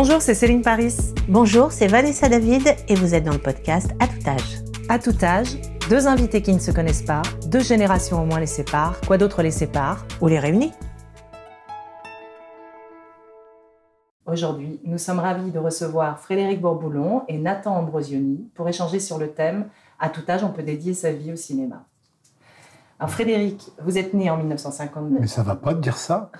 Bonjour, c'est Céline Paris. Bonjour, c'est Vanessa David et vous êtes dans le podcast À tout âge. À tout âge, deux invités qui ne se connaissent pas, deux générations au moins les séparent, quoi d'autre les sépare Ou les réunit? Aujourd'hui, nous sommes ravis de recevoir Frédéric Bourboulon et Nathan Ambrosioni pour échanger sur le thème À tout âge, on peut dédier sa vie au cinéma. Alors Frédéric, vous êtes né en 1959. Mais ça va pas de dire ça.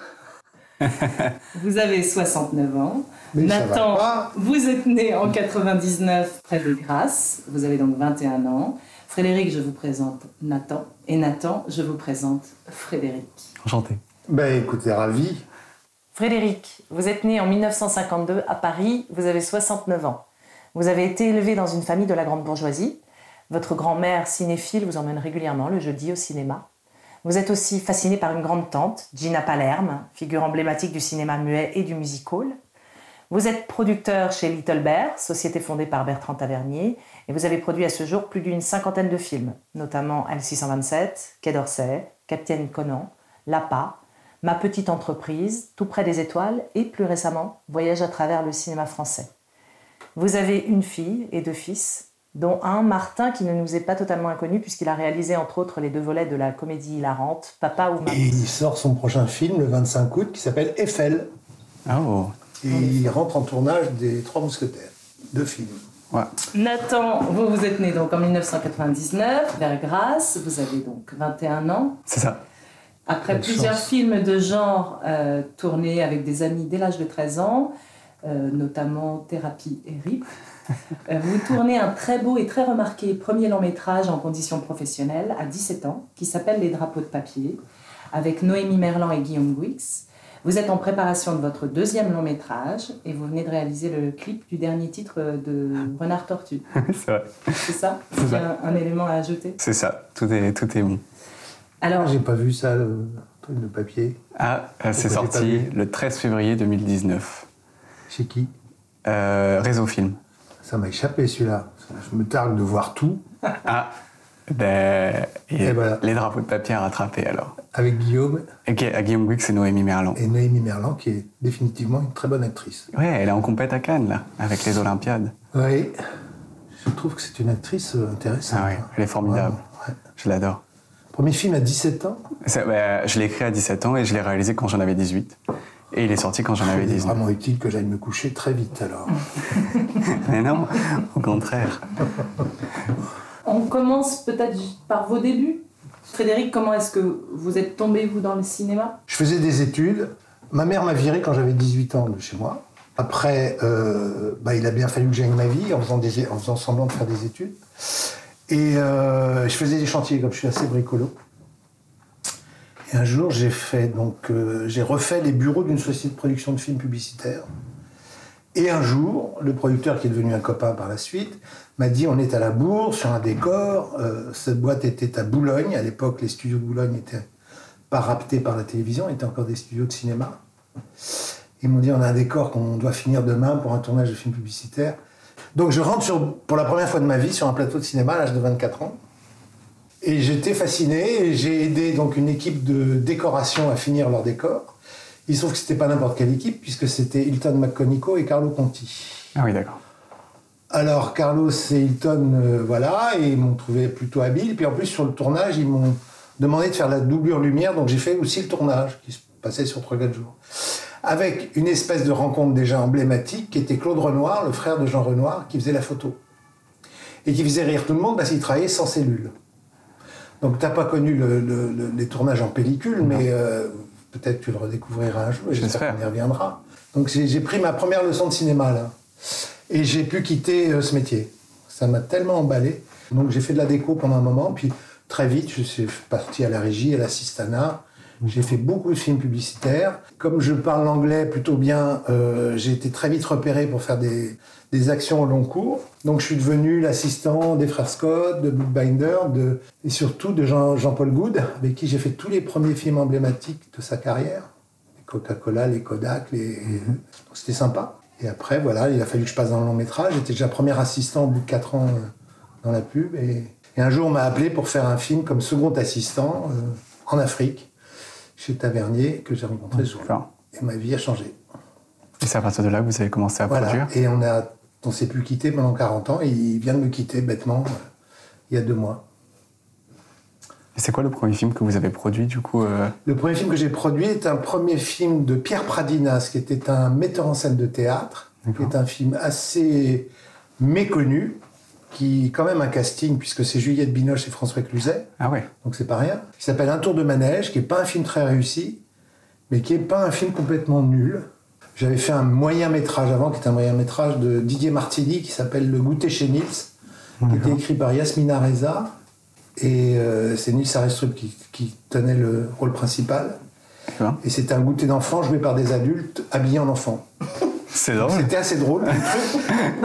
vous avez 69 ans. Nathan, vous êtes né en 99 près de Grasse. Vous avez donc 21 ans. Frédéric, je vous présente Nathan. Et Nathan, je vous présente Frédéric. Enchanté. Ben écoutez, ravi. Frédéric, vous êtes né en 1952 à Paris. Vous avez 69 ans. Vous avez été élevé dans une famille de la grande bourgeoisie. Votre grand-mère cinéphile vous emmène régulièrement le jeudi au cinéma. Vous êtes aussi fasciné par une grande tante, Gina Palerme, figure emblématique du cinéma muet et du musical. Vous êtes producteur chez Little Bear, société fondée par Bertrand Tavernier, et vous avez produit à ce jour plus d'une cinquantaine de films, notamment L627, Quai d'Orsay, Capitaine Conan, L'APA, Ma petite entreprise, Tout près des étoiles et plus récemment Voyage à travers le cinéma français. Vous avez une fille et deux fils, dont un, Martin, qui ne nous est pas totalement inconnu, puisqu'il a réalisé entre autres les deux volets de la comédie hilarante Papa ou Maman. Et il sort son prochain film le 25 août qui s'appelle Eiffel. Oh. Et il rentre en tournage des Trois Mousquetaires, deux films. Ouais. Nathan, vous, vous êtes né donc en 1999 vers Grasse, vous avez donc 21 ans. C'est ça. Après plusieurs films de genre euh, tournés avec des amis dès l'âge de 13 ans, euh, notamment Thérapie et RIP, euh, vous tournez un très beau et très remarqué premier long métrage en conditions professionnelles à 17 ans, qui s'appelle Les drapeaux de papier, avec Noémie Merlan et Guillaume Guix. Vous êtes en préparation de votre deuxième long métrage et vous venez de réaliser le clip du dernier titre de Renard Tortue. c'est vrai. C'est ça? C'est un, élément à ajouter? C'est ça, tout est, tout est bon. Alors, j'ai pas vu ça, le truc de papier. Ah, euh, c'est sorti le 13 février 2019. Chez qui euh, Réseau Film. Ça m'a échappé celui-là. Je me targue de voir tout. Ah, ben, et les drapeaux de papier à rattraper alors. Avec Guillaume. Et Guillaume Guix et Noémie Merlan. Et Noémie Merlan, qui est définitivement une très bonne actrice. Oui, elle est en compète à Cannes, là, avec les Olympiades. Oui, je trouve que c'est une actrice euh, intéressante. Ah oui, elle est formidable. Je l'adore. Premier film à 17 ans? Ben, Je l'ai écrit à 17 ans et je l'ai réalisé quand j'en avais 18. Et il est sorti quand j'en avais 19. C'est vraiment utile que j'aille me coucher très vite alors. Mais non, au contraire. On commence peut-être par vos débuts. Frédéric, comment est-ce que vous êtes tombé, vous, dans le cinéma? Je faisais des études. Ma mère m'a viré quand j'avais 18 ans de chez moi. Après, euh, bah, il a bien fallu que j'aille ma vie en faisant, des, en faisant semblant de faire des études. Et euh, je faisais des chantiers, comme je suis assez bricolo. Et un jour, j'ai fait donc euh, j'ai refait les bureaux d'une société de production de films publicitaires. Et un jour, le producteur qui est devenu un copain par la suite m'a dit on est à la bourre sur un décor. Euh, cette boîte était à Boulogne. À l'époque, les studios de Boulogne n'étaient pas raptés par la télévision, étaient encore des studios de cinéma. Ils m'ont dit on a un décor qu'on doit finir demain pour un tournage de film publicitaire. Donc je rentre pour la première fois de ma vie sur un plateau de cinéma à l'âge de 24 ans. Et j'étais fasciné j'ai aidé donc une équipe de décoration à finir leur décor. Il se trouve que c'était pas n'importe quelle équipe puisque c'était Hilton McConico et Carlo Conti. Ah oui, d'accord. Alors Carlos et Hilton, euh, voilà, et ils m'ont trouvé plutôt habile. Puis en plus sur le tournage, ils m'ont demandé de faire la doublure lumière, donc j'ai fait aussi le tournage qui se passait sur 3-4 jours. Avec une espèce de rencontre déjà emblématique qui était Claude Renoir, le frère de Jean Renoir, qui faisait la photo. Et qui faisait rire tout le monde parce qu'il travaillait sans cellule. Donc, tu n'as pas connu les tournages en pellicule, mais euh, peut-être tu le redécouvriras un jour, j'espère qu'on y reviendra. Donc, j'ai pris ma première leçon de cinéma, là. Et j'ai pu quitter euh, ce métier. Ça m'a tellement emballé. Donc, j'ai fait de la déco pendant un moment, puis très vite, je suis parti à la régie, à l'assistanat. J'ai fait beaucoup de films publicitaires. Comme je parle l'anglais plutôt bien, euh, j'ai été très vite repéré pour faire des, des actions au long cours. Donc je suis devenu l'assistant des frères Scott, de Bookbinder, de, et surtout de Jean-Paul Good, avec qui j'ai fait tous les premiers films emblématiques de sa carrière. Les Coca-Cola, les Kodak, les... Mhm. c'était sympa. Et après, voilà, il a fallu que je passe dans le long métrage. J'étais déjà premier assistant au bout de 4 ans euh, dans la pub. Et, un jour, on m'a appelé pour faire un film comme second assistant euh, en Afrique, chez Tavernier, que j'ai rencontré souvent. Et ma vie a changé. Et c'est à partir de là que vous avez commencé à Voilà. produire? Et on a, on s'est plus quitté pendant 40 ans et il vient de me quitter bêtement euh, il y a deux mois. Et c'est quoi le premier film que vous avez produit du coup euh, Le premier film que j'ai produit est un premier film de Pierre Pradinas, qui était un metteur en scène de théâtre, qui est un film assez méconnu, qui quand même un casting, puisque c'est Juliette Binoche et François Cluzet, Ah ouais. donc c'est pas rien, qui s'appelle Un tour de manège, qui est pas un film très réussi, mais qui est pas un film complètement nul. J'avais fait un moyen métrage avant, qui est un moyen métrage de Didier Martini, qui s'appelle Le goûter chez Nils, qui était écrit par Yasmina Reza, et euh, c'est Nils Arestrup qui, qui tenait le rôle principal. Et c'était un goûter d'enfant joué par des adultes habillés en enfants. C'est drôle. C'était assez drôle.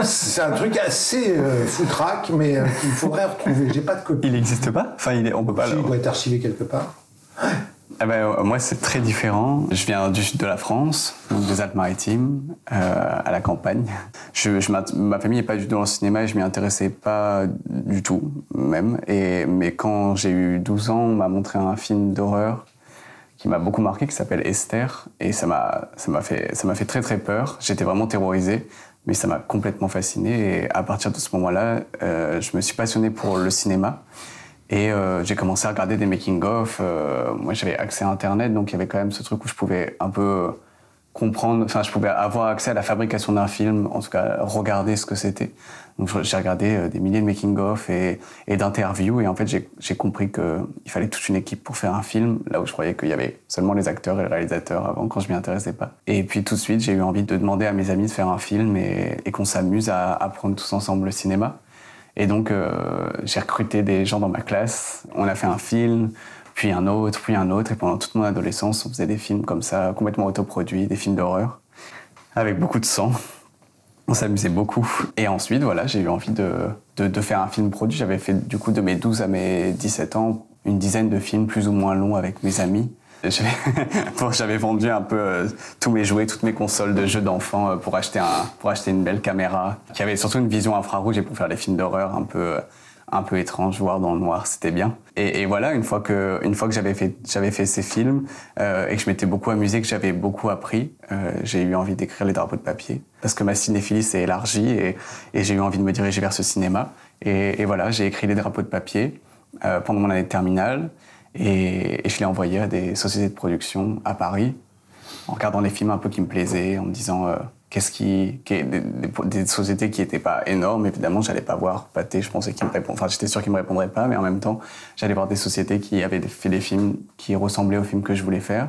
C'est un truc assez euh, foutraque, mais euh, qu'il faudrait retrouver. J'ai pas de copie. Il n'existe pas? Enfin, il est, on peut pas. Il le- doit être archivé quelque part. Ah ben, euh, moi, c'est très différent. Je viens du sud de la France, donc des Alpes-Maritimes, euh, à la campagne. Je, je m'int- ma famille n'est pas du tout dans le cinéma et je m'y intéressais pas du tout, même. Et, mais quand j'ai eu 12 ans, on m'a montré un film d'horreur qui m'a beaucoup marqué, qui s'appelle Esther. Et ça m'a fait, ça m'a fait très très peur. J'étais vraiment terrorisé, mais ça m'a complètement fasciné. Et à partir de ce moment-là, euh, je me suis passionné pour le cinéma. Et euh, j'ai commencé à regarder des making-of. Euh, moi, j'avais accès à Internet, donc il y avait quand même ce truc où je pouvais un peu comprendre, enfin, je pouvais avoir accès à la fabrication d'un film, en tout cas, regarder ce que c'était. Donc, j'ai regardé euh, des milliers de making-of et, et d'interviews, et en fait, j'ai compris qu'il fallait toute une équipe pour faire un film, là où je croyais qu'il y avait seulement les acteurs et le réalisateur avant, quand je m'y intéressais pas. Et puis, tout de suite, j'ai eu envie de demander à mes amis de faire un film et, et qu'on s'amuse à apprendre tous ensemble le cinéma. Et donc, euh, j'ai recruté des gens dans ma classe. On a fait un film, puis un autre, puis un autre. Et pendant toute mon adolescence, on faisait des films comme ça, complètement autoproduits, des films d'horreur, avec beaucoup de sang. On s'amusait beaucoup. Et ensuite, voilà, j'ai eu envie de, de, faire un film produit. J'avais fait, du coup, de mes 12 à mes 17 ans, une dizaine de films plus ou moins longs avec mes amis. J'avais vendu un peu euh, tous mes jouets, toutes mes consoles de jeux d'enfants euh, pour, acheter pour acheter une belle caméra qui avait surtout une vision infrarouge et pour faire des films d'horreur un peu, euh, un peu étranges, voir dans le noir, c'était bien. Et, voilà, une fois que, une fois que j'avais fait, j'avais fait ces films euh, et que je m'étais beaucoup amusé, que j'avais beaucoup appris, euh, j'ai eu envie d'écrire les drapeaux de papier parce que ma cinéphilie s'est élargie et, j'ai eu envie de me diriger vers ce cinéma. Et, voilà, j'ai écrit les drapeaux de papier euh, pendant mon année de terminale et, et je l'ai envoyé à des sociétés de production à Paris en regardant les films un peu qui me plaisaient, en me disant qu'est-ce qui, qui- des, des- des sociétés qui n'étaient pas énormes. Évidemment, j'allais pas voir Pathé. Je pensais qu'ils me répondent. Enfin, j'étais sûr qu'ils me répondraient pas, mais en même temps, j'allais voir des sociétés qui avaient fait des films qui ressemblaient aux films que je voulais faire.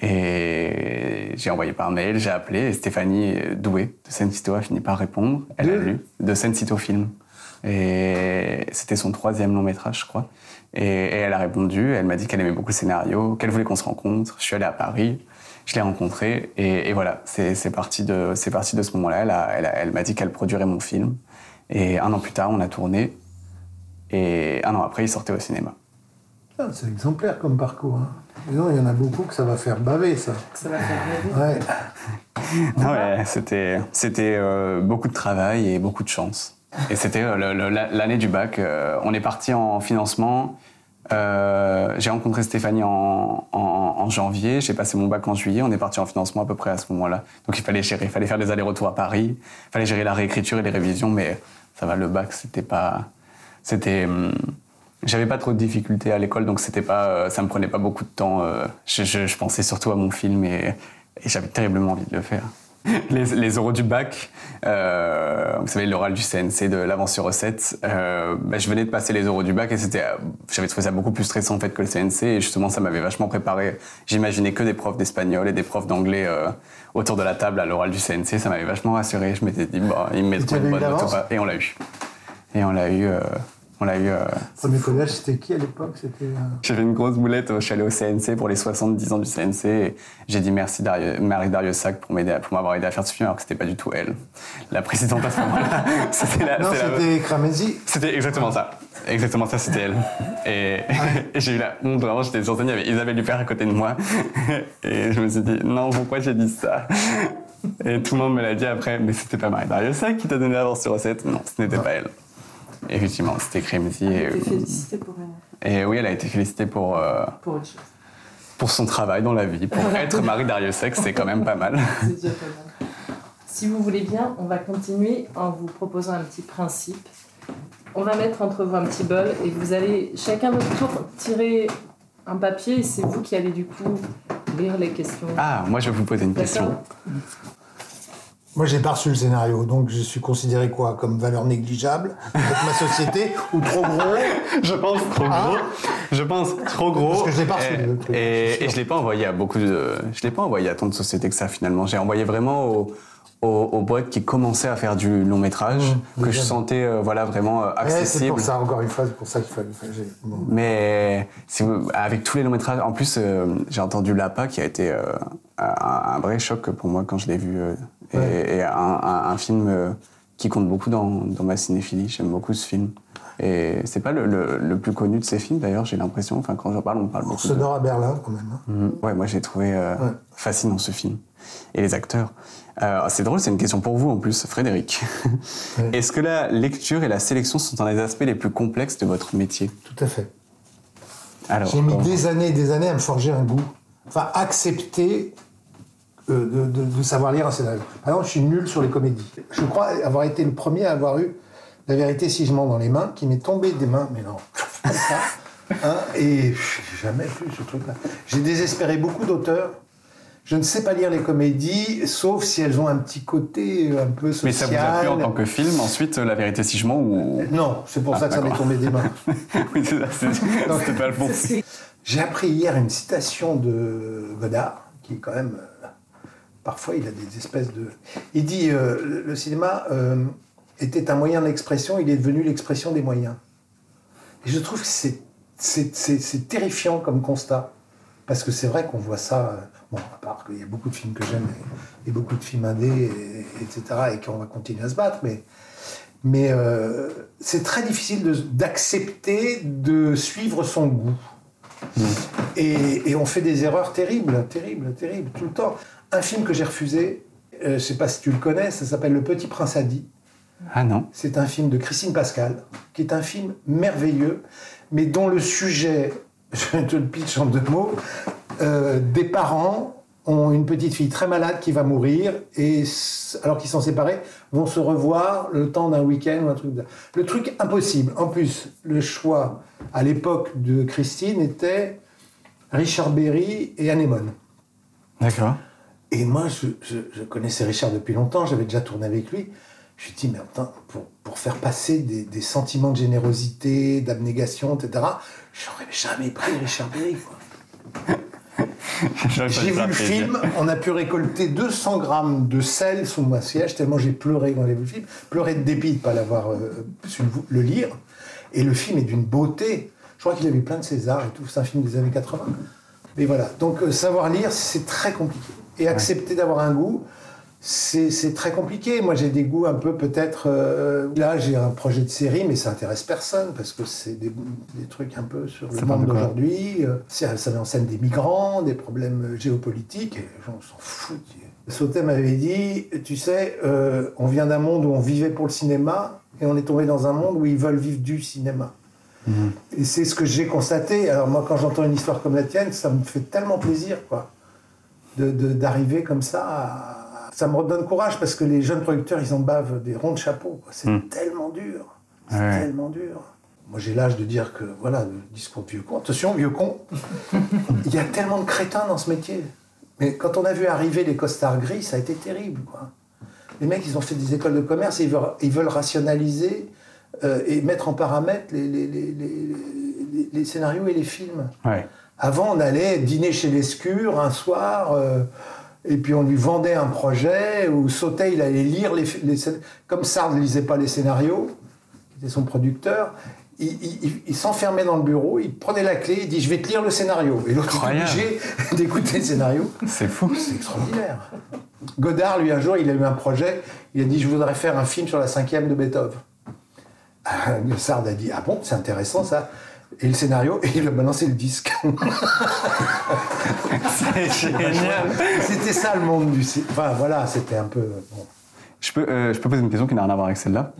Et j'ai envoyé par mail, j'ai appelé, et Stéphanie Doué de Seine-Cito a fini par répondre. Elle a lu de Seine-Cito Film. Et c'était son troisième long métrage, je crois. Et, et elle a répondu, elle m'a dit qu'elle aimait beaucoup le scénario, qu'elle voulait qu'on se rencontre. Je suis allé à Paris, je l'ai rencontrée, et, et voilà, c'est parti, de- c'est parti de ce moment-là. Elle, m'a dit qu'elle produirait mon film. Et un an plus tard, on a tourné, et un an après, il sortait au cinéma. Ah, c'est exemplaire comme parcours. hein. Non, il y en a beaucoup que ça va faire baver, ça. Ça va faire rêver. Ouais. Non, ouais, c'était c'était euh, beaucoup de travail et beaucoup de chance. Et c'était euh, l'année du bac. euh, on est parti en financement. Euh, j'ai rencontré Stéphanie en, janvier. J'ai passé mon bac en juillet. On est parti en financement à peu près à ce moment-là. Donc il fallait gérer, il fallait faire des allers-retours à Paris. Il fallait gérer la réécriture et les révisions. Mais ça va, le bac, c'était pas, c'était. hum, j'avais pas trop de difficultés à l'école, donc c'était pas, euh, ça me prenait pas beaucoup de temps. euh, je, pensais surtout à mon film et j'avais terriblement envie de le faire. Les, les oraux du bac, euh, vous savez, l'oral du CNC de l'avance sur recette, euh, bah, je venais de passer les oraux du bac et c'était, euh, j'avais trouvé ça beaucoup plus stressant en fait que le CNC et justement ça m'avait vachement préparé. J'imaginais que des profs d'espagnol et des profs d'anglais euh, autour de la table à l'oral du CNC, ça m'avait vachement rassuré. Je m'étais dit, bon, ils me mettront une bonne note ou l'avance? pas. Et on l'a eu. Et on l'a eu. On l'a eu. euh, Premier collège, c'était qui à l'époque? C'était. euh, j'avais une grosse boulette, je suis allé au CNC pour les 70 ans du CNC et j'ai dit merci Dario- Marie Dariosac pour m'aider, pour m'avoir aidé à faire ce film alors que c'était pas du tout elle. La présidente à ce moment-là, c'était la, Non, c'est la- c'était c'était exactement ça. Exactement ça, c'était elle. Et, et j'ai eu la honte, vraiment, j'étais sur scène, il y avait Isabelle Huppert à côté de moi. Et je me suis dit, non, pourquoi j'ai dit ça? Et tout le monde me l'a dit après, mais c'était pas Marie Dariosac qui t'a donné l'avance sur recette Non, ce n'était pas elle. Effectivement, c'était Crémzy. Et, T'es félicité pour, euh, et oui, elle a été félicitée pour, euh, pour autre chose. pour son travail dans la vie. Pour être Marie Dariosac, c'est quand même pas mal. C'est déjà pas mal. Si vous voulez bien, on va continuer en vous proposant un petit principe. On va mettre entre vous un petit bol et vous allez chacun votre tour tirer un papier et c'est vous qui allez du coup lire les questions. Ah, moi je vais vous poser une question. Moi, j'ai pas reçu le scénario, donc je suis considéré quoi Comme valeur négligeable avec ma société ou trop gros Je pense trop gros. Je pense trop gros. Parce que je l'ai pas reçu, Et, le truc, et- c'est sûr. et je l'ai pas envoyé à beaucoup de. Je l'ai pas envoyé à tant de sociétés que ça finalement. J'ai envoyé vraiment aux, aux, aux boîtes qui commençaient à faire du long métrage, Mmh, que je sentais euh, voilà vraiment euh, Ouais, C'est accessible. pour ça, encore une fois, c'est pour ça qu'il fallait. bon. Mais si vous- avec tous les longs métrages, en plus, euh, j'ai entendu Lapa qui a été euh, un, un vrai choc pour moi quand je l'ai vu. Et- un, un- un film euh, qui compte beaucoup dans, dans ma cinéphilie. J'aime beaucoup ce film. Et c'est pas le, le- le plus connu de ces films d'ailleurs, j'ai l'impression. Enfin, quand j'en parle, on parle beaucoup. de- Sonore à Berlin, quand même. hein. Mhm. Ouais, moi j'ai trouvé euh, Ouais. fascinant ce film. Et les acteurs. Euh, c'est drôle, c'est une question pour vous en plus, Frédéric. Ouais. Est-ce que la lecture et la sélection sont un des aspects les plus complexes de votre métier? Tout à fait. Alors, J'ai mis des années et des années à me forger un goût. Enfin, accepter de, de- de savoir lire un scénario. Par exemple, je suis nul sur les comédies. Je crois avoir été le premier à avoir eu La vérité si je mens dans les mains, qui m'est tombé des mains, mais non, comme ça. Hein, et jamais vu ce truc-là. J'ai désespéré beaucoup d'auteurs. Je ne sais pas lire les comédies, sauf si elles ont un petit côté euh, un peu social. Mais ça vous a plu en tant que film, ensuite, euh, La vérité si je mens ou... Non, c'est pour Ah, ça que ça m'est tombé des mains. oui, c'est ça, c'est- c'était pas le bon film. J'ai appris hier une citation de Godard, qui est quand même. Parfois, il a des espèces de. Il dit euh, le- cinéma euh, était un moyen d'expression, il est devenu l'expression des moyens. Et je trouve que c'est, c'est, c'est- c'est terrifiant comme constat. Parce que c'est vrai qu'on voit ça. euh, Bon, à part qu'il y a beaucoup de films que j'aime et, et beaucoup de films indés, et- etc., et qu'on va continuer à se battre, mais. Mais c'est très difficile de- d'accepter de suivre son goût. Et, et on fait des erreurs terribles, terribles, terribles, tout le temps. Un film que j'ai refusé, euh, je ne sais pas si tu le connais, ça s'appelle Le Petit Prince Adi. Ah non C'est un film de Christine Pascal, qui est un film merveilleux, mais dont le sujet, je te le pitch en deux mots, euh, des parents ont une petite fille très malade qui va mourir, et alors qu'ils sont séparés, vont se revoir le temps d'un week-end ou un truc. de- Le truc impossible. En plus, le choix à l'époque de Christine était Richard Berry et Anémone. D'accord. Et moi, je, je- je connaissais Richard depuis longtemps, j'avais déjà tourné avec lui. Je me suis dit, mais attends, pour, pour faire passer des, des sentiments de générosité, d'abnégation, etc., j'aurais jamais pris Richard Berry. J'ai vu le film, on a pu récolter 200 grammes de sel sous ma siège, tellement j'ai pleuré quand j'ai vu le film. Pleuré de dépit de ne pas l'avoir euh, su le, lire. Et le film est d'une beauté. Je crois qu'il a eu plein de César et tout. C'est un film des années 80. Mais voilà. Donc, euh, savoir lire, c'est très compliqué. Et accepter d'avoir un goût, c'est très compliqué. Moi, j'ai des goûts un peu peut-être. euh, là, j'ai un projet de série, mais ça intéresse personne parce que c'est des, des trucs un peu sur le Ça monde d'aujourd'hui. Euh, Ça, ça met en scène des migrants, des problèmes géopolitiques, et les gens s'en foutent. Sautet m'avait dit Tu sais, euh, on vient d'un monde où on vivait pour le cinéma, et on est tombé dans un monde où ils veulent vivre du cinéma. Et c'est ce que j'ai constaté. Alors, moi, quand j'entends une histoire comme la tienne, ça me fait tellement plaisir, quoi de- de- d'arriver comme ça. à- Ça me redonne courage parce que les jeunes producteurs, ils en bavent des ronds de chapeau. C'est Mm. tellement dur. C'est Ouais. tellement dur. Moi, j'ai l'âge de dire que, voilà, le discours de vieux con. Attention, vieux con. Il y a tellement de crétins dans ce métier. Mais quand on a vu arriver les costards gris, ça a été terrible, quoi. Les mecs, ils ont fait des écoles de commerce et ils veulent, ils veulent rationaliser euh, et mettre en paramètre les, les- les- les- les- les scénarios et les films. Ouais. Avant, on allait dîner chez Lescure un soir, euh, et puis on lui vendait un projet, ou Sautet, il allait lire les... les comme Sard ne lisait pas les scénarios, qui était son producteur, il, il- il- il s'enfermait dans le bureau, il prenait la clé, il dit « je vais te lire le scénario ». Et l'autre Incroyable. obligé d'écouter le scénario. C'est fou. C'est extraordinaire. Godard, lui, un jour, il a eu un projet, il a dit « je voudrais faire un film sur la cinquième de Beethoven ». Ah, Sard a dit « ah bon, c'est intéressant ça ». Et le scénario, et il a balancé le disque. C'est génial. C'était ça le monde du cinéma. Enfin voilà, c'était un peu. bon. Je peux, euh, je peux poser une question qui n'a rien à voir avec celle-là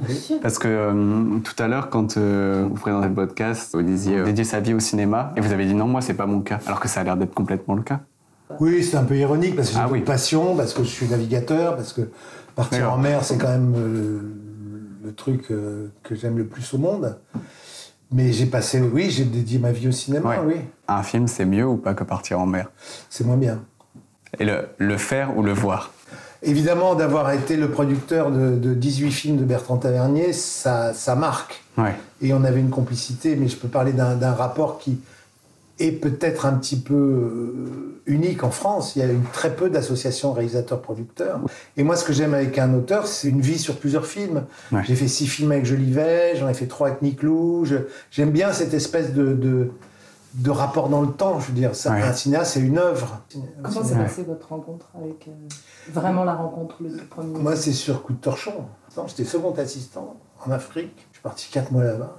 Parce que euh, tout à l'heure, quand euh, vous présentez le podcast, vous disiez euh, dédier sa vie au cinéma, et vous avez dit non, moi, c'est pas mon cas. Alors que ça a l'air d'être complètement le cas. Oui, c'est un peu ironique parce que j'ai Ah une oui. passion, parce que je suis navigateur, parce que Partir en mer, c'est quand même euh, le truc euh, que j'aime le plus au monde. Mais j'ai passé, oui, j'ai dédié ma vie au cinéma, Ouais. oui. Un film, c'est mieux ou pas que partir en mer? C'est moins bien. Et le, le faire ou le voir? Évidemment, d'avoir été le producteur de, de 18 films de Bertrand Tavernier, ça, ça marque. Ouais. Et on avait une complicité, mais je peux parler d'un d'un rapport qui est peut-être un petit peu euh, unique en France. Il y a eu très peu d'associations réalisateurs-producteurs. Et moi, ce que j'aime avec un auteur, c'est une vie sur plusieurs films. Ouais. J'ai fait six films avec Jolivet, j'en ai fait trois avec Niclou. Je- J'aime bien cette espèce de, de, de rapport dans le temps, je veux dire. Ça, Ouais. Un cinéaste, c'est une œuvre. Comment s'est passée votre rencontre avec. euh, vraiment la rencontre, le tout premier Moi, c'est sur coup de torchon. J'étais second assistant en Afrique. Je suis parti quatre mois là-bas.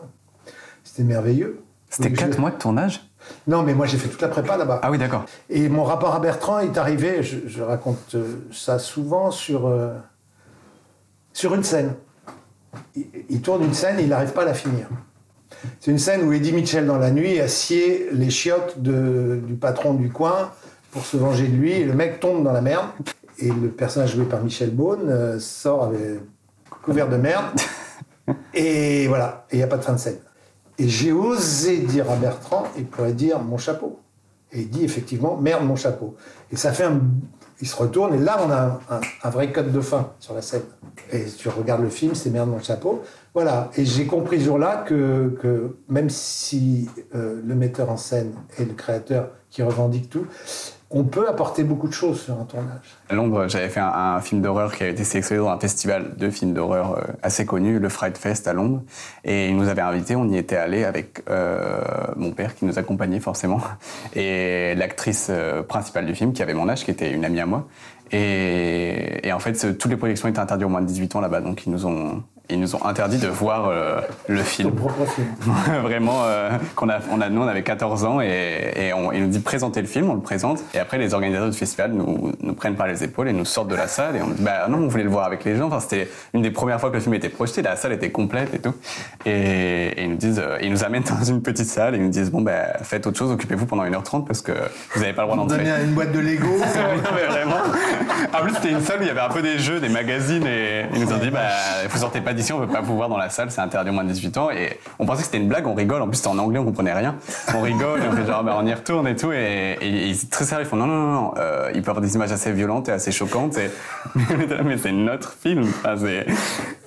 C'était merveilleux. C'était Donc, je- 4 mois de tournage? Non, mais moi, j'ai fait toute la prépa là-bas. Ah oui, d'accord. Et mon rapport à Bertrand est arrivé, je, je raconte euh, ça souvent, sur, euh, sur une scène. Il, il tourne une scène et il n'arrive pas à la finir. C'est une scène où Eddie Mitchell, dans la nuit, assied les chiottes de- du patron du coin pour se venger de lui. Et le mec tombe dans la merde. Et le personnage joué par Michel Beaune euh, sort avec couvert de merde. Et voilà, et il n'y a pas de fin de scène. Et j'ai osé dire à Bertrand, il pourrait dire mon chapeau. Et il dit effectivement, merde mon chapeau. Et ça fait un... Il se retourne et là on a un, vrai code de fin sur la scène. Et tu regardes le film, c'est merde mon chapeau. Voilà. Et j'ai compris ce jour-là que, même si euh, le metteur en scène est le créateur qui revendique tout, on peut apporter beaucoup de choses sur un tournage. À Londres, j'avais fait un, film d'horreur qui a été sélectionné dans un festival de films d'horreur euh, assez connu, le Fright Fest à Londres. Et ils nous avaient invités, on y était allé avec euh, mon père qui nous accompagnait forcément, et l'actrice euh, principale du film qui avait mon âge, qui était une amie à moi. Et, et en fait, toutes les projections étaient interdites au moins de 18 ans là-bas, donc ils nous ont, ils nous ont interdit de voir euh, le film. film. Vraiment, euh, qu'on a, on a, nous, on avait 14 ans et, et on, ils nous dit présenter le film, on le présente. Et après, les organisateurs du festival nous, nous prennent par les épaules et nous sortent de la salle. Et on dit, bah non, on voulait le voir avec les gens. Enfin, c'était une des premières fois que le film était projeté. La salle était complète et tout. Et, et ils nous disent, euh, ils nous amènent dans une petite salle et ils nous disent, bon, bah, faites autre chose, occupez-vous pendant 1h30 parce que vous n'avez pas le droit d'entrer. donnait une boîte de Lego. Non, mais vraiment. En plus, c'était une salle où il y avait un peu des jeux, des magazines, et ils nous ont dit, bah, vous sortez pas d'ici, on peut pas vous voir dans la salle, c'est interdit au moins de 18 ans. Et on pensait que c'était une blague, on rigole. En plus, c'était en anglais, on comprenait rien. On rigole, et on fait genre, bah, on y retourne et tout. Et, ils sont très sérieux, ils font, non, non, non, non, euh, il peut y avoir des images assez violentes et assez choquantes. Et... mais c'est notre film. Enfin,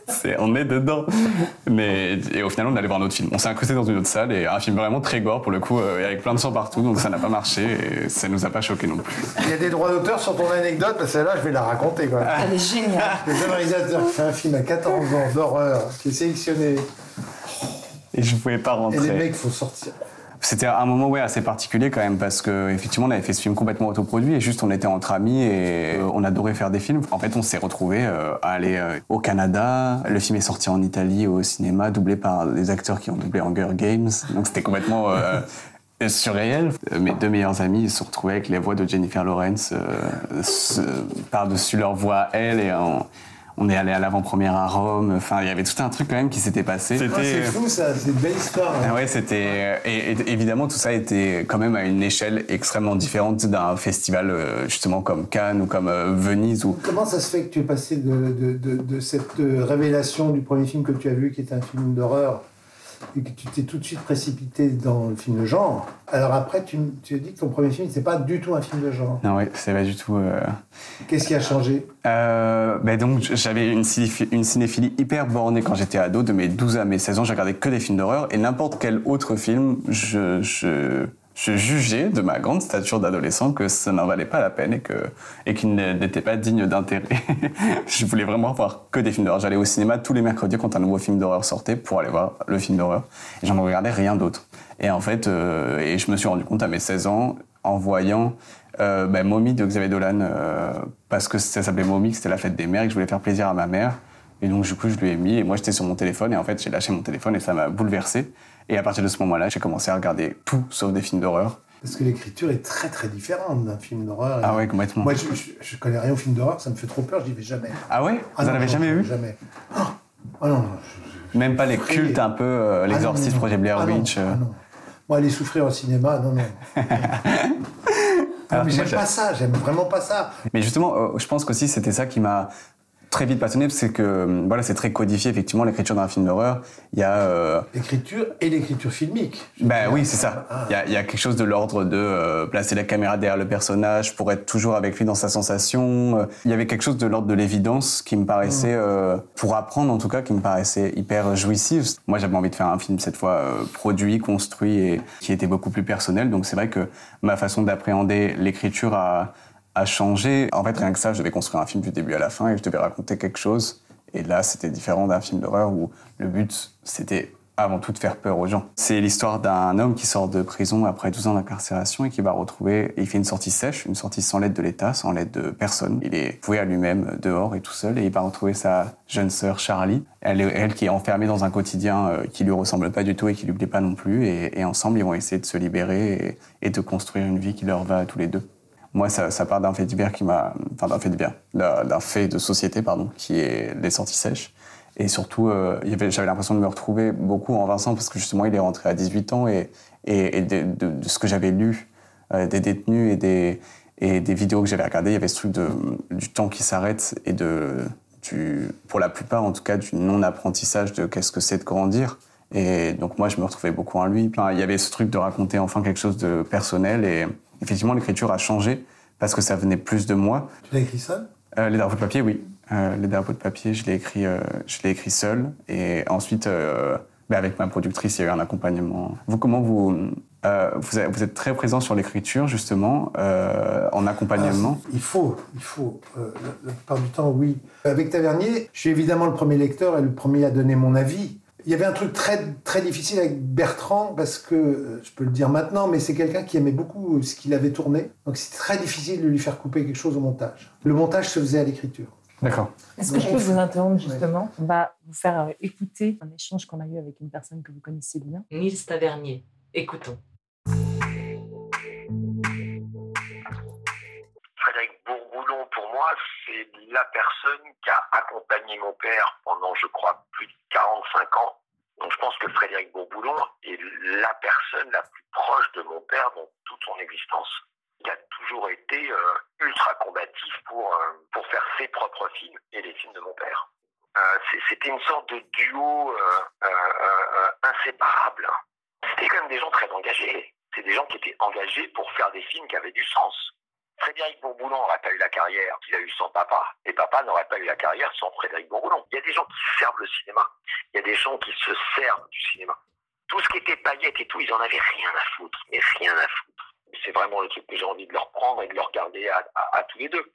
c'est. On est dedans. Mais, et au final, on allait voir un autre film. On s'est incrusté dans une autre salle et un film vraiment très gore pour le coup, euh, et avec plein de sang partout, donc ça n'a pas marché et ça nous a pas choqué non plus. Il y a des droits d'auteur sur ton anecdote, parce que là, je vais la raconter. Quoi. Elle est géniale. Le jeune réalisateur qui fait un film à 14 ans d'horreur, qui est sélectionné, Et je pouvais pas et rentrer. les mecs, faut sortir. C'était un moment ouais, assez particulier quand même parce que effectivement on avait fait ce film complètement autoproduit et juste on était entre amis et euh, on adorait faire des films. En fait on s'est retrouvés euh, à aller euh, au Canada. Le film est sorti en Italie au cinéma, doublé par des acteurs qui ont doublé Hunger Games. Donc c'était complètement surréel. Mes deux meilleurs amis se retrouvés avec les voix de Jennifer Lawrence par-dessus leur voix elle et on, on est allé à l'avant-première à Rome. Enfin il y avait tout un truc quand même qui s'était passé. Ah, c'est fou, ça, c'est une belle histoire. hein. Ah ouais, c'était et, et évidemment tout ça était quand même à une échelle extrêmement différente d'un festival euh, justement comme Cannes ou comme euh, Venise ou Comment ça se fait que tu es passé de, de- de- de cette euh, révélation du premier film que tu as vu, qui est un film d'horreur, et que tu t'es tout de suite précipité dans le film de genre Alors après, tu, tu as dit que ton premier film, c'est pas du tout un film de genre. non ouais, c'est pas du tout. euh, Qu'est-ce qui a changé? Euh, ben donc j'avais une, cinéphi- une cinéphilie hyper bornée quand j'étais ado, de mes 12 à mes 16 ans, j'ai regardé que des films d'horreur et n'importe quel autre film, je, je, je jugeais de ma grande stature d'adolescent que ça n'en valait pas la peine et que et qu'il n'était pas digne d'intérêt. je voulais vraiment voir que des films d'horreur. J'allais au cinéma tous les mercredis quand un nouveau film d'horreur sortait pour aller voir le film d'horreur et j'en regardais rien d'autre. Et en fait, euh, et je me suis rendu compte à mes 16 ans en voyant euh, ben, Mommy de Xavier Dolan, euh, parce que ça s'appelait Mommy, que c'était la fête des mères et que je voulais faire plaisir à ma mère. Et donc, du coup, je lui ai mis, et moi, j'étais sur mon téléphone, et en fait, j'ai lâché mon téléphone, et ça m'a bouleversé. Et à partir de ce moment-là, j'ai commencé à regarder tout sauf des films d'horreur. Parce que l'écriture est très très différente d'un film d'horreur. Ah ouais, complètement. Moi, je, je, je connais rien au film d'horreur, ça me fait trop peur, j'y vais jamais. Ah ouais? Ah Vous en non, avez jamais vu Jamais. Ah ah non, non. je- Même pas les cultes un peu, euh, Ah l'exorciste, non, projet Blair ah non, Witch. euh. ah non. Moi, aller souffrir au cinéma, non, non. Alors mais j'aime j'ai- pas ça, j'aime vraiment pas ça. Mais justement, euh, je pense qu'aussi c'était ça qui m'a très vite passionné, c'est que voilà, c'est très codifié effectivement l'écriture d'un film d'horreur. Il y a euh, l'écriture et l'écriture filmique. Ben oui, c'est ça. Il y, a, il y, a, quelque chose de l'ordre de euh, placer la caméra derrière le personnage pour être toujours avec lui dans sa sensation. Il y avait quelque chose de l'ordre de l'évidence qui me paraissait, mm. euh, pour apprendre en tout cas, qui me paraissait hyper jouissif. Moi, j'avais envie de faire un film cette fois produit, construit et qui était beaucoup plus personnel. Donc c'est vrai que ma façon d'appréhender l'écriture a a changé. En fait, rien que ça, je devais construire un film du début à la fin et je devais raconter quelque chose. Et là, c'était différent d'un film d'horreur où le but, c'était avant tout de faire peur aux gens. C'est l'histoire d'un homme qui sort de prison après 12 ans d'incarcération et qui va retrouver, il fait une sortie sèche, une sortie sans l'aide de l'État, sans l'aide de personne. Il est voué à lui-même dehors et tout seul et il va retrouver sa jeune sœur Charlie, elle, elle qui est enfermée dans un quotidien euh, qui lui ressemble pas du tout et qui lui plaît pas non plus et, ensemble ils vont essayer de se libérer et, et de construire une vie qui leur va à tous les deux. Moi, ça, ça part d'un fait divers qui m'a, enfin d'un fait divers, d'un fait de société, pardon, qui est les sorties sèches. Et surtout, euh, j'avais l'impression de me retrouver beaucoup en Vincent parce que justement, il est rentré à 18 ans et, de, ce que j'avais lu euh, des détenus et des, vidéos que j'avais regardées, il y avait ce truc de, du temps qui s'arrête et de, pour la plupart en tout cas, du non-apprentissage de qu'est-ce que c'est de grandir. Et donc moi, je me retrouvais beaucoup en lui. Il y avait ce truc de raconter enfin quelque chose de personnel et effectivement, l'écriture a changé parce que ça venait plus de moi. Tu l'as écrit seul? Euh, Les drapeaux de papier, oui. Euh, les drapeaux de papier, je l'ai écrit, euh, je l'ai écrit seul. Et ensuite, ben avec ma productrice, il y a eu un accompagnement. Vous, comment vous vous, vous, êtes très présent sur l'écriture, justement, en accompagnement? Ah, Il faut, il faut. la plupart du temps, oui. Avec Tavernier, je suis évidemment le premier lecteur et le premier à donner mon avis. Il y avait un truc très, très difficile avec Bertrand, parce que, euh, je peux le dire maintenant, mais c'est quelqu'un qui aimait beaucoup ce qu'il avait tourné. Donc c'était très difficile de lui faire couper quelque chose au montage. Le montage se faisait à l'écriture. D'accord. Est-ce que je peux vous interrompre justement? On va vous faire euh, écouter un échange qu'on a eu avec une personne que vous connaissez bien. Nils Tavernier. Écoutons. Frédéric Bourboulon, pour moi, c'est la personne qui a accompagné mon père pendant, je crois, plus de 45 ans. Donc je pense que Frédéric Bourboulon est la personne la plus proche de mon père dans toute son existence. Il a toujours été euh, ultra combatif pour, euh, pour faire ses propres films et les films de mon père. Euh, C'était une sorte de duo inséparable. C'était quand même des gens très engagés. C'est des gens qui étaient engagés pour faire des films qui avaient du sens. Frédéric Bourboulon n'aurait pas eu la carrière qu'il a eu sans papa, et papa n'aurait pas eu la carrière sans Frédéric Bourboulon. Il y a des gens qui servent le cinéma, il y a des gens qui se servent du cinéma. Tout ce qui était paillettes et tout, ils en avaient rien à foutre, mais rien à foutre. C'est vraiment le truc que j'ai envie de leur prendre et de leur garder à, tous les deux.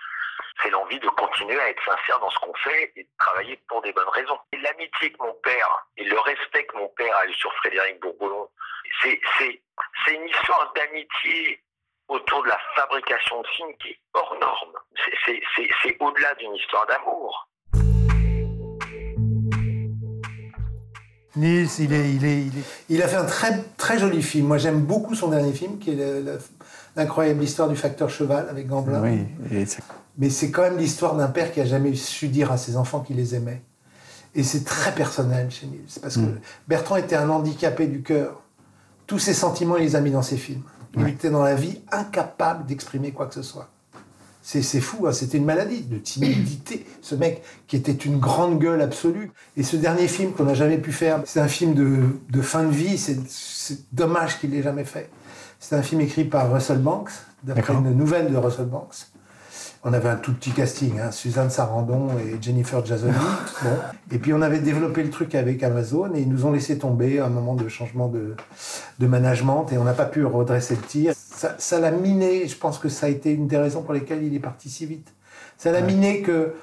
C'est l'envie de continuer à être sincère dans ce qu'on fait et de travailler pour des bonnes raisons. Et l'amitié que mon père et le respect que mon père a eu sur Frédéric Bourboulon, c'est une histoire d'amitié autour de la fabrication de films qui est hors norme. C'est au-delà d'une histoire d'amour. Nils, il, est, il, est, il, a fait un très, très joli film. Moi, j'aime beaucoup son dernier film, qui est l'incroyable histoire du facteur cheval avec Gamblin. Oui, Mais c'est quand même l'histoire d'un père qui a jamais su dire à ses enfants qu'il les aimait. Et c'est très personnel chez Nils, parce que mm. Bertrand était un handicapé du cœur. Tous ses sentiments, il les a mis dans ses films. Il était dans la vie incapable d'exprimer quoi que ce soit. C'est fou, hein. c'était une maladie de timidité. Ce mec qui était une grande gueule absolue. Et ce dernier film qu'on n'a jamais pu faire, c'est un film de, fin de vie. C'est dommage qu'il l'ait jamais fait. C'est un film écrit par Russell Banks, d'après une nouvelle de Russell Banks on avait un tout petit casting, hein, Suzanne Sarandon et Jennifer Jason Et puis on avait développé le truc avec Amazon et ils nous ont laissé tomber à un moment de changement de, management et on n'a pas pu redresser le tir. Ça l'a miné, je pense que ça a été une des raisons pour lesquelles il est parti si vite. Ça l'a miné que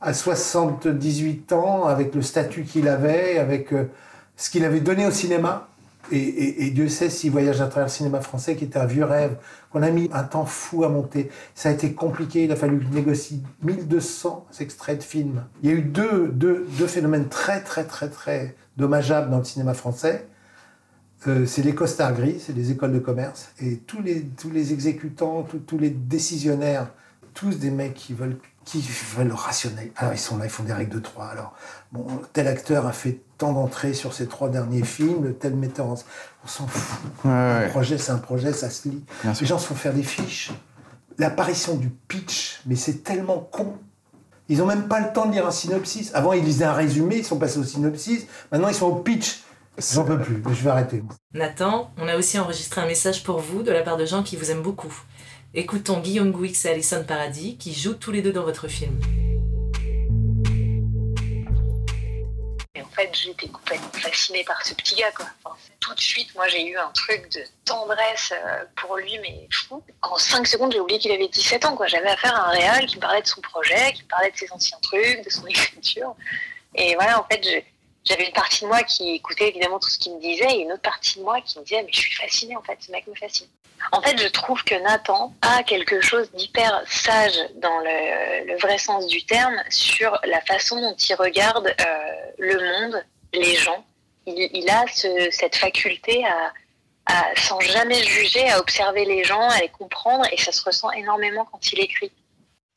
à 78 ans, avec le statut qu'il avait, avec euh, ce qu'il avait donné au cinéma, et, Dieu sait s'il voyage à travers le cinéma français, qui était un vieux rêve, qu'on a mis un temps fou à monter. Ça a été compliqué, il a fallu négocier 1200 extraits de films. Il y a eu deux, deux, deux phénomènes très, très, très, très dommageables dans le cinéma français. Euh, c'est les costards gris, c'est les écoles de commerce, et tous les, tous les exécutants, tous les décisionnaires, tous des mecs qui veulent qui veulent rationner. Alors ils sont là, ils font des règles de trois. Alors, bon, tel acteur a fait tant d'entrées sur ses trois derniers films, tel metteur en... On s'en fout. un projet, c'est un projet, ça se lit. Les gens se font faire des fiches. L'apparition du pitch, mais c'est tellement con. Ils ont même pas le temps de lire un synopsis. Avant, ils lisaient un résumé, ils sont passés au synopsis. Maintenant, ils sont au pitch. J'en peux plus, mais je vais arrêter. Nathan, on a aussi enregistré un message pour vous de la part de gens qui vous aiment beaucoup. Écoutons Guillaume Gouix et Alison Paradis qui jouent tous les deux dans votre film. En fait, j'étais complètement fascinée par ce petit gars, tout de suite, moi, j'ai eu un truc de tendresse euh, pour lui, mais fou. En 5 secondes, j'ai oublié qu'il avait 17 ans. J'avais affaire à un réal qui me parlait de son projet, qui me parlait de ses anciens trucs, de son écriture. Et voilà, en fait, j'avais une partie de moi qui écoutait évidemment tout ce qu'il me disait, et une autre partie de moi qui me disait, mais je suis fascinée, en fait, ce mec me fascine. En fait, je trouve que Nathan a quelque chose d'hyper sage dans le, vrai sens du terme sur la façon dont il regarde euh, le monde, les gens. Il, a ce- cette faculté à, sans jamais juger, à observer les gens, à les comprendre, et ça se ressent énormément quand il écrit.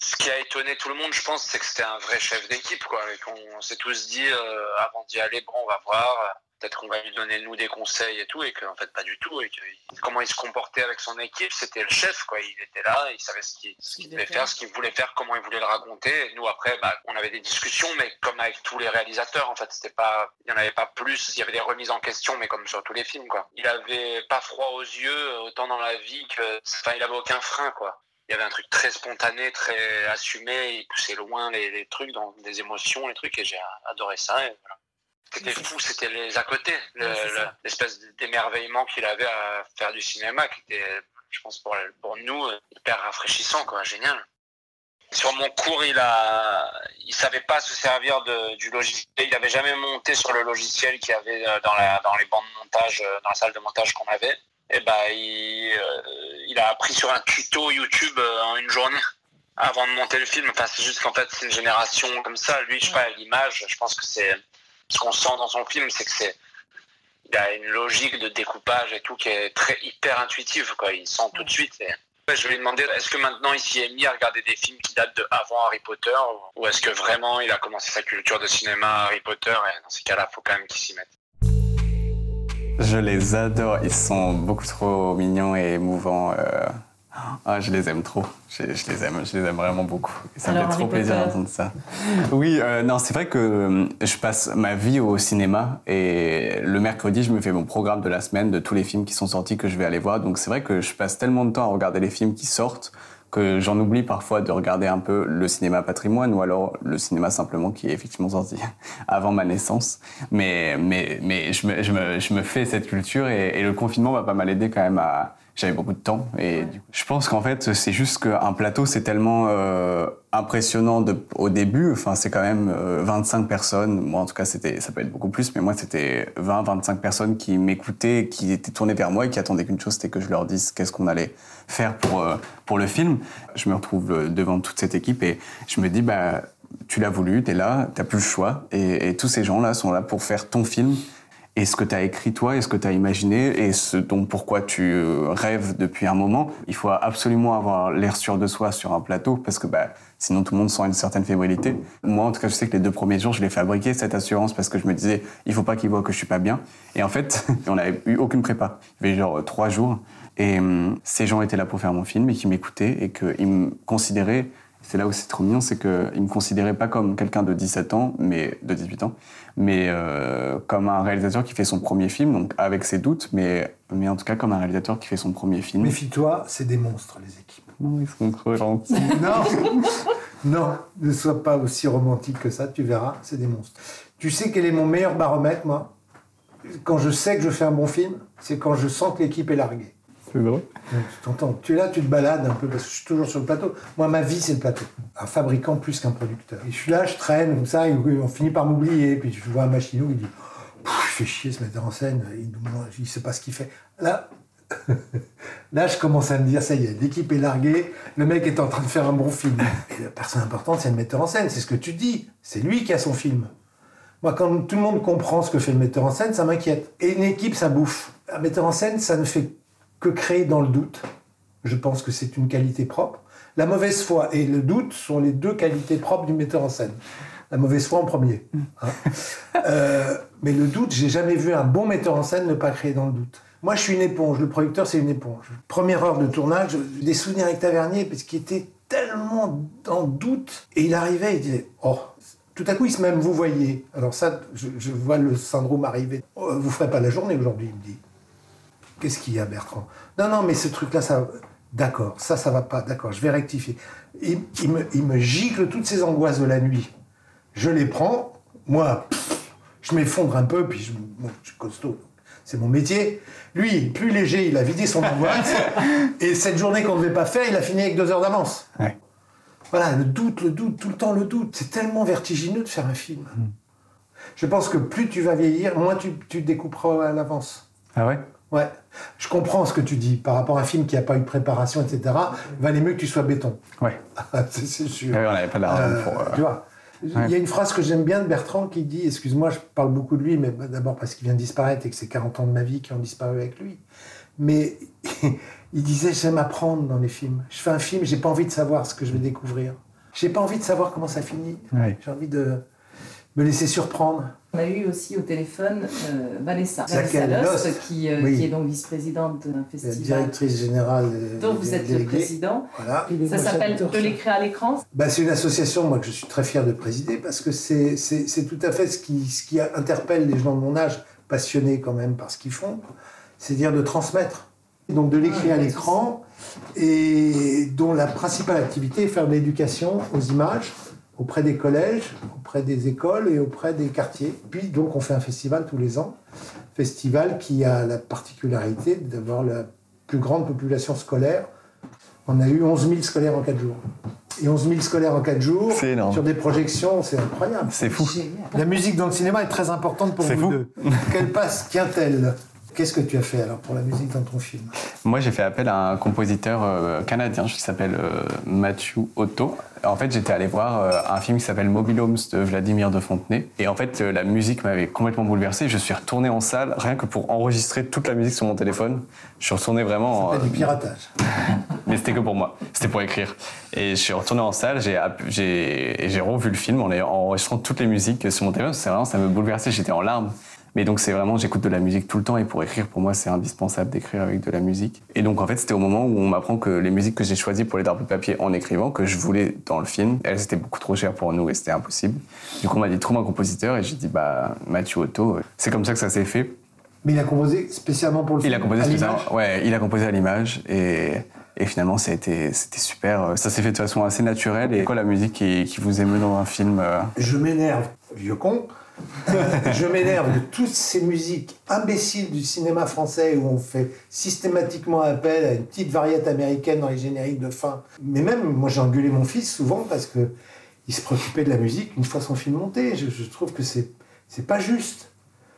Ce qui a étonné tout le monde, je pense, c'est que c'était un vrai chef d'équipe, quoi. Et qu'on on s'est tous dit, euh, avant d'y aller, bon, on va voir, peut-être qu'on va lui donner, nous, des conseils et tout, et qu'en fait, pas du tout. Et que comment il se comportait avec son équipe, c'était le chef, quoi. Il était là, il savait ce qu'il ce qu'il devait faire, ce qu'il voulait faire, comment il voulait le raconter. Et nous, après, bah, on avait des discussions, mais comme avec tous les réalisateurs, en fait, c'était pas, il n'y en avait pas plus. Il y avait des remises en question, mais comme sur tous les films, quoi. Il avait pas froid aux yeux, autant dans la vie que, enfin, il avait aucun frein, quoi il y avait un truc très spontané, très assumé, il poussait loin les, les trucs dans des émotions, les trucs, et j'ai adoré ça. Et voilà. C'était fou, c'était les à côté, le- le- l'espèce d'émerveillement qu'il avait à faire du cinéma, qui était, je pense, pour, pour nous, hyper rafraîchissant, quoi, génial. Sur mon cours, il a, il savait pas se servir de, du logiciel. Il avait jamais monté sur le logiciel qu'il y avait euh, dans, la, dans les bancs de montage, euh, dans la salle de montage qu'on avait. Et ben, il, euh, il a appris sur un tuto YouTube euh, en une journée avant de monter le film. Enfin, c'est juste qu'en fait, c'est une génération comme ça. Lui, je sais pas, l'image, je pense que c'est ce qu'on sent dans son film, c'est que c'est il a une logique de découpage et tout qui est très hyper intuitive, quoi. Il sent tout de suite. et- Je lui ai demandé, est-ce que maintenant il s'y est mis à regarder des films qui datent de avant Harry Potter ou- est-ce que vraiment il a commencé sa culture de cinéma Harry Potter et dans ces cas-là, faut quand même qu'il s'y mette? Je les adore, ils sont beaucoup trop mignons et émouvants. euh. Ah, je les aime trop, je, je les aime, je les aime vraiment beaucoup. Et ça Alors, me fait trop plaisir d'entendre ça. Oui, euh, non, c'est vrai que euh, je passe ma vie au cinéma et le mercredi, je me fais mon programme de la semaine de tous les films qui sont sortis que je vais aller voir. Donc c'est vrai que je passe tellement de temps à regarder les films qui sortent que j'en oublie parfois de regarder un peu le cinéma patrimoine ou alors le cinéma simplement qui est effectivement sorti avant ma naissance. Mais, mais, mais je, me, je, me, je me fais cette culture et, le confinement m'a pas mal aidé quand même à... J'avais beaucoup de temps et du coup, je pense qu'en fait c'est juste qu'un plateau c'est tellement euh, impressionnant de, au début. Enfin c'est quand même euh, 25 personnes. Moi en tout cas c'était ça peut être beaucoup plus, mais moi c'était 20-25 personnes qui m'écoutaient, qui étaient tournées vers moi et qui attendaient qu'une chose, c'était que je leur dise qu'est-ce qu'on allait faire pour euh, pour le film. Je me retrouve euh, devant toute cette équipe et je me dis bah tu l'as voulu, t'es là, t'as plus le choix et, et tous ces gens là sont là pour faire ton film et ce que tu as écrit toi, et ce que tu as imaginé, et ce dont pourquoi tu euh, rêves depuis un moment. Il faut absolument avoir l'air sûr de soi sur un plateau, parce que bah, sinon tout le monde sent une certaine fébrilité. Moi, en tout cas, je sais que les deux premiers jours, je l'ai fabriqué, cette assurance, parce que je me disais, il faut pas qu'ils voient que je suis pas bien. Et en fait, on n'avait eu aucune prépa. Il y avait genre euh, trois jours, et hum, ces gens étaient là pour faire mon film, et qui m'écoutaient, et qu'ils me considéraient c'est là où c'est trop mignon, c'est qu'ils me considéraient pas comme quelqu'un de 17 ans, mais de 18 ans, mais euh, comme un réalisateur qui fait son premier film, donc avec ses doutes, mais, mais en tout cas comme un réalisateur qui fait son premier film. Méfie-toi, c'est des monstres, les équipes. Non, ils sont trop gentils. Non, non, ne sois pas aussi romantique que ça, tu verras, c'est des monstres. Tu sais quel est mon meilleur baromètre, moi? Quand je sais que je fais un bon film, c'est quand je sens que l'équipe est larguée. Tu t'entends. Tu es là, tu te balades un peu parce que je suis toujours sur le plateau. Moi, ma vie, c'est le plateau. Un fabricant plus qu'un producteur. Je suis là, je traîne comme ça, on finit par m'oublier. Puis je vois un machinot qui dit Il fait chier ce metteur en scène, il ne sait pas ce qu'il fait. Là, là, je commence à me dire Ça y est, l'équipe est larguée, le mec est en train de faire un bon film. Et la personne importante, c'est le metteur en scène, c'est ce que tu dis. C'est lui qui a son film. Moi, quand tout le monde comprend ce que fait le metteur en scène, ça m'inquiète. Et une équipe, ça bouffe. Un metteur en scène, ça ne fait que créer dans le doute. Je pense que c'est une qualité propre. La mauvaise foi et le doute sont les deux qualités propres du metteur en scène. La mauvaise foi en premier. hein. Euh, mais le doute, j'ai jamais vu un bon metteur en scène ne pas créer dans le doute. Moi, je suis une éponge. Le producteur, c'est une éponge. Première heure de tournage, des souvenirs avec Tavernier, parce qu'il était tellement en doute. Et il arrivait, il disait Oh, tout à coup, il se même vous voyez. Alors, ça, je, je vois le syndrome arriver. Oh, vous ferez pas la journée aujourd'hui, il me dit. Qu'est-ce qu'il y a, Bertrand? Non, non, mais ce truc-là, ça. D'accord, ça, ça va pas, d'accord, je vais rectifier. Il, il me, il me gicle toutes ces angoisses de la nuit. Je les prends, moi, pff, je m'effondre un peu, puis je, bon, je suis costaud. C'est mon métier. Lui, plus léger, il a vidé son angoisse. et cette journée qu'on ne devait pas faire, il a fini avec deux heures d'avance. Ouais. Voilà, le doute, le doute, tout le temps le doute. C'est tellement vertigineux de faire un film. Je pense que plus tu vas vieillir, moins tu, tu découperas à l'avance. Ah ouais? Ouais, je comprends ce que tu dis par rapport à un film qui n'a pas eu de préparation, etc. Valait mieux que tu sois béton. Ouais. c'est sûr. Ouais, on n'avait pas d'argent Euh, pour. euh, Tu vois, il y a une phrase que j'aime bien de Bertrand qui dit, excuse-moi, je parle beaucoup de lui, mais d'abord parce qu'il vient de disparaître et que c'est 40 ans de ma vie qui ont disparu avec lui. Mais il disait, j'aime apprendre dans les films. Je fais un film, j'ai pas envie de savoir ce que je vais découvrir. J'ai pas envie de savoir comment ça finit. Ouais. J'ai envie de me laisser surprendre. On a eu aussi au téléphone euh, Vanessa, Vanessa Lost, Lost. qui, euh, Oui. qui est donc vice-présidente d'un La festival directrice générale. dont vous êtes le président. Voilà. Ça s'appelle De l'écrire à l'écran. Bah, c'est une association, moi, que je suis très fier de présider, parce que c'est tout à fait ce qui, ce qui interpelle les gens de mon âge, passionnés quand même par ce qu'ils font, c'est dire de transmettre. Donc de l'écrire Ah, à de l'écran, et dont la principale activité est faire de l'éducation aux images auprès des collèges, auprès des écoles et auprès des quartiers. Puis donc on fait un festival tous les ans, festival qui a la particularité d'avoir la plus grande population scolaire. On a eu 11 000 scolaires en 4 jours. Et 11 000 scolaires en 4 jours, C'est énorme. sur des projections, c'est incroyable. C'est fou. La musique dans le cinéma est très importante pour C'est vous fou. deux. Quelle passe tient-elle? Qu'est-ce que tu as fait alors pour la musique dans ton film? Moi, j'ai fait appel à un compositeur euh, canadien qui s'appelle euh, Matthew Otto. En fait, j'étais allé voir euh, un film qui s'appelle Mobile Homes de Vladimir de Fontenay. Et en fait, euh, la musique m'avait complètement bouleversé. Je suis retourné en salle rien que pour enregistrer toute la musique sur mon téléphone. Je suis retourné vraiment. Euh, du piratage. mais c'était que pour moi. C'était pour écrire. Et je suis retourné en salle, j'ai, j'ai, et j'ai revu le film en enregistrant toutes les musiques sur mon téléphone. C'est vraiment, ça me bouleversait, j'étais en larmes. Mais donc c'est vraiment, j'écoute de la musique tout le temps et pour écrire, pour moi, c'est indispensable d'écrire avec de la musique. Et donc en fait, c'était au moment où on m'apprend que les musiques que j'ai choisies pour les arbres de papier en écrivant, que je voulais dans le film, elles étaient beaucoup trop chères pour nous et c'était impossible. Du coup, on m'a dit trouve un compositeur et j'ai dit bah Mathieu Otto. C'est comme ça que ça s'est fait. Mais il a composé spécialement pour le Il film. a composé spécialement- ouais, il a composé à l'image et, et finalement c'était super. Ça s'est fait de façon assez naturelle. Et quoi la musique qui, qui vous émeut dans un film euh, Je m'énerve, vieux con. Je m'énerve de toutes ces musiques imbéciles du cinéma français où on fait systématiquement appel à une petite variette américaine dans les génériques de fin. Mais même, moi j'ai engueulé mon fils souvent parce que il se préoccupait de la musique une fois son film monté. Je, je trouve que c'est c'est pas juste.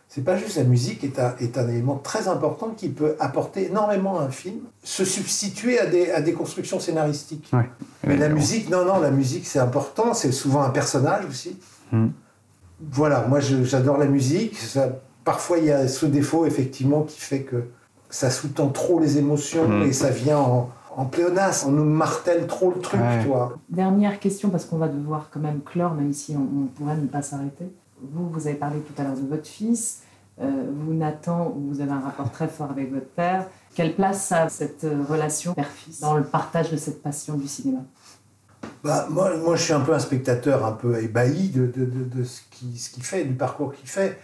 C'est pas juste. La musique est un, est un élément très important qui peut apporter énormément à un film, se substituer à des, à des constructions scénaristiques. Ouais. Mais la musique, non, non, la musique c'est important. C'est souvent un personnage aussi. Hmm. Voilà, moi j'adore la musique. Ça- parfois il y a ce défaut effectivement qui fait que ça sous-tend trop les émotions Hmm. et ça vient en, en. On nous martèle trop le truc, Ouais. vois. Dernière question, parce qu'on va devoir quand même clore, même si on, on pourrait ne pas s'arrêter. Vous, vous avez parlé tout à l'heure de votre fils. Euh, vous, Nathan, vous avez un rapport très fort avec votre père. Quelle place a cette euh, relation père-fils dans le partage de cette passion du cinéma? Bah, moi, moi, je suis un peu un spectateur un peu ébahi de, de, de, de ce qu'il ce qu'il fait, du parcours qu'il fait.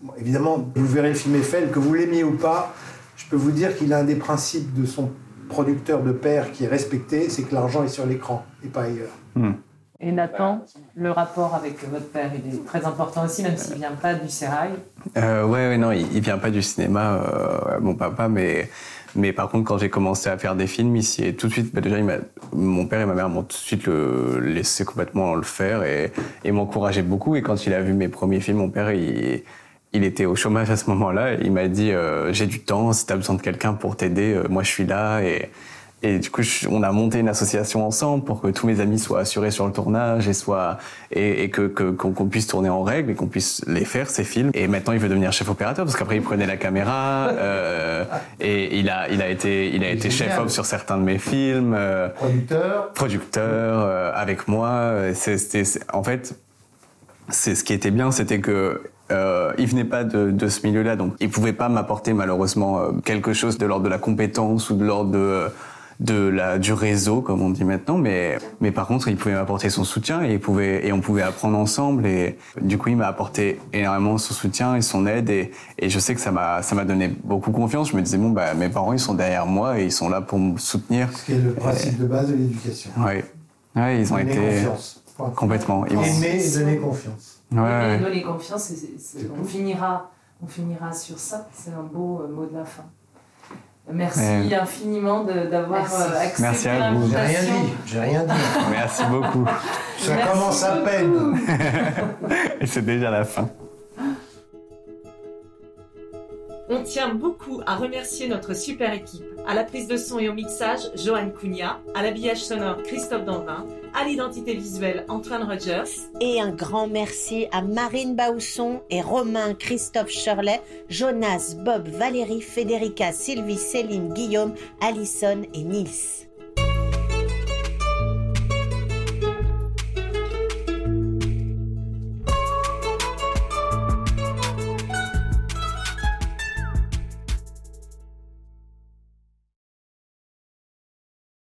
Bon, évidemment, vous verrez le film Eiffel, que vous l'aimiez ou pas, je peux vous dire qu'il a un des principes de son producteur de père qui est respecté, c'est que l'argent est sur l'écran et pas ailleurs. Hmm. Et Nathan, le rapport avec votre père, il est très important aussi, même s'il ne vient pas du sérail. Euh, ouais, ouais, non, il, il vient pas du cinéma, euh, mon papa, mais, mais par contre, quand j'ai commencé à faire des films ici, et tout de suite, bah, déjà, mon père et ma mère m'ont tout de suite laissé complètement le faire et, et m'encourageaient beaucoup. Et quand il a vu mes premiers films, mon père, il, était au chômage à ce moment-là. Il m'a dit euh, J'ai du temps, si tu as besoin de quelqu'un pour t'aider, euh, moi je suis là. Et du coup, je- on a monté une association ensemble pour que tous mes amis soient assurés sur le tournage et, soient, et, et que, qu'on, puisse tourner en règle et qu'on puisse les faire, ces films. Et maintenant, il veut devenir chef opérateur parce qu'après, il prenait la caméra euh, et il a, il a été, il a été Génial. chef-op sur certains de mes films. euh, Producteur, producteur euh, avec moi. C'était, en fait, c'est ce qui était bien, c'était que euh, il venait pas de, de ce milieu-là, donc il pouvait pas m'apporter malheureusement quelque chose de l'ordre de la compétence ou de l'ordre de de la, du réseau, comme on dit maintenant, mais, mais par contre, il pouvait m'apporter son soutien et, il pouvait, et on pouvait apprendre ensemble. Et du coup, il m'a apporté énormément son soutien et son aide. Et, et je sais que ça m'a, ça m'a donné beaucoup confiance. Je me disais, bon, bah, mes parents, ils sont derrière moi et ils sont là pour me soutenir. Ce qui est le principe de base de l'éducation. Oui, ouais, ils ont Donner été. confiance. Complètement. Ils Aimer et donner confiance. Ouais, donner confiance, on, finira, on finira sur ça. C'est un beau euh, mot de la fin. Merci infiniment de- d'avoir Merci. euh, accepté Merci à vous. J'ai rien l'invitation. dit, j'ai rien dit. Merci beaucoup. Ça Merci commence à peine. Et c'est déjà la fin. On tient beaucoup à remercier notre super équipe. À la prise de son et au mixage, Johan Cunha. À l'habillage sonore, Christophe Danvin. À l'identité visuelle, Antoine Rogers. Et un grand merci à Marine Bausson et Romain, Christophe Shirley, Jonas, Bob, Valérie, Federica, Sylvie, Céline, Guillaume, Alison et Nils.